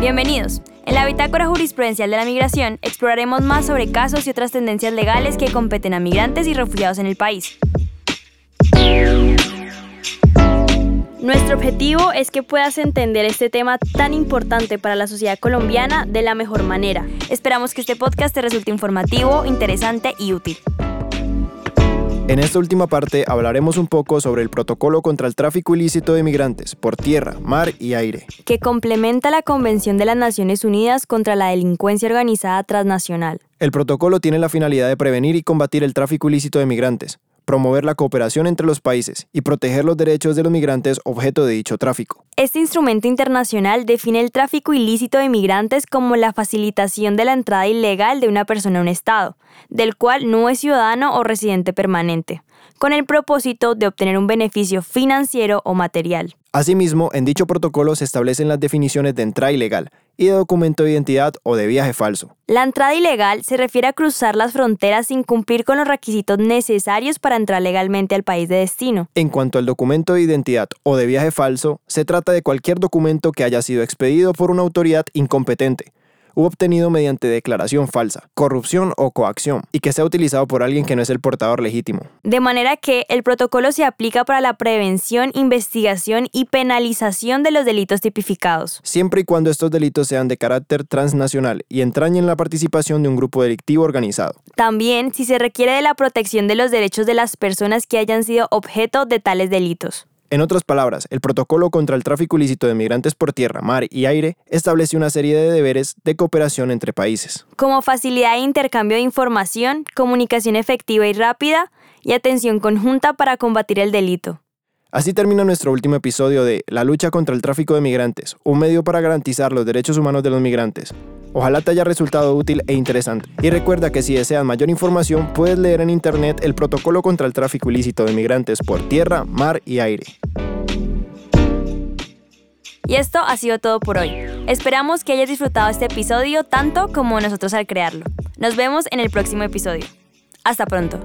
Bienvenidos. En la Bitácora Jurisprudencial de la Migración exploraremos más sobre casos y otras tendencias legales que competen a migrantes y refugiados en el país. Nuestro objetivo es que puedas entender este tema tan importante para la sociedad colombiana de la mejor manera. Esperamos que este podcast te resulte informativo, interesante y útil. En esta última parte hablaremos un poco sobre el protocolo contra el tráfico ilícito de migrantes por tierra, mar y aire, que complementa la Convención de las Naciones Unidas contra la Delincuencia Organizada Transnacional. El protocolo tiene la finalidad de prevenir y combatir el tráfico ilícito de migrantes, promover la cooperación entre los países y proteger los derechos de los migrantes objeto de dicho tráfico. Este instrumento internacional define el tráfico ilícito de migrantes como la facilitación de la entrada ilegal de una persona a un Estado, del cual no es ciudadano o residente permanente, con el propósito de obtener un beneficio financiero o material. Asimismo, en dicho protocolo se establecen las definiciones de entrada ilegal y de documento de identidad o de viaje falso. La entrada ilegal se refiere a cruzar las fronteras sin cumplir con los requisitos necesarios para entrar legalmente al país de destino. En cuanto al documento de identidad o de viaje falso, se trata de cualquier documento que haya sido expedido por una autoridad incompetente u obtenido mediante declaración falsa, corrupción o coacción, y que sea utilizado por alguien que no es el portador legítimo. De manera que el protocolo se aplica para la prevención, investigación y penalización de los delitos tipificados. Siempre y cuando estos delitos sean de carácter transnacional y entrañen la participación de un grupo delictivo organizado. También si se requiere de la protección de los derechos de las personas que hayan sido objeto de tales delitos. En otras palabras, el protocolo contra el tráfico ilícito de migrantes por tierra, mar y aire establece una serie de deberes de cooperación entre países. Como facilidad de intercambio de información, comunicación efectiva y rápida y atención conjunta para combatir el delito. Así termina nuestro último episodio de La lucha contra el tráfico de migrantes, un medio para garantizar los derechos humanos de los migrantes. Ojalá te haya resultado útil e interesante. Y recuerda que si deseas mayor información, puedes leer en internet el protocolo contra el tráfico ilícito de migrantes por tierra, mar y aire. Y esto ha sido todo por hoy. Esperamos que hayas disfrutado este episodio tanto como nosotros al crearlo. Nos vemos en el próximo episodio. Hasta pronto.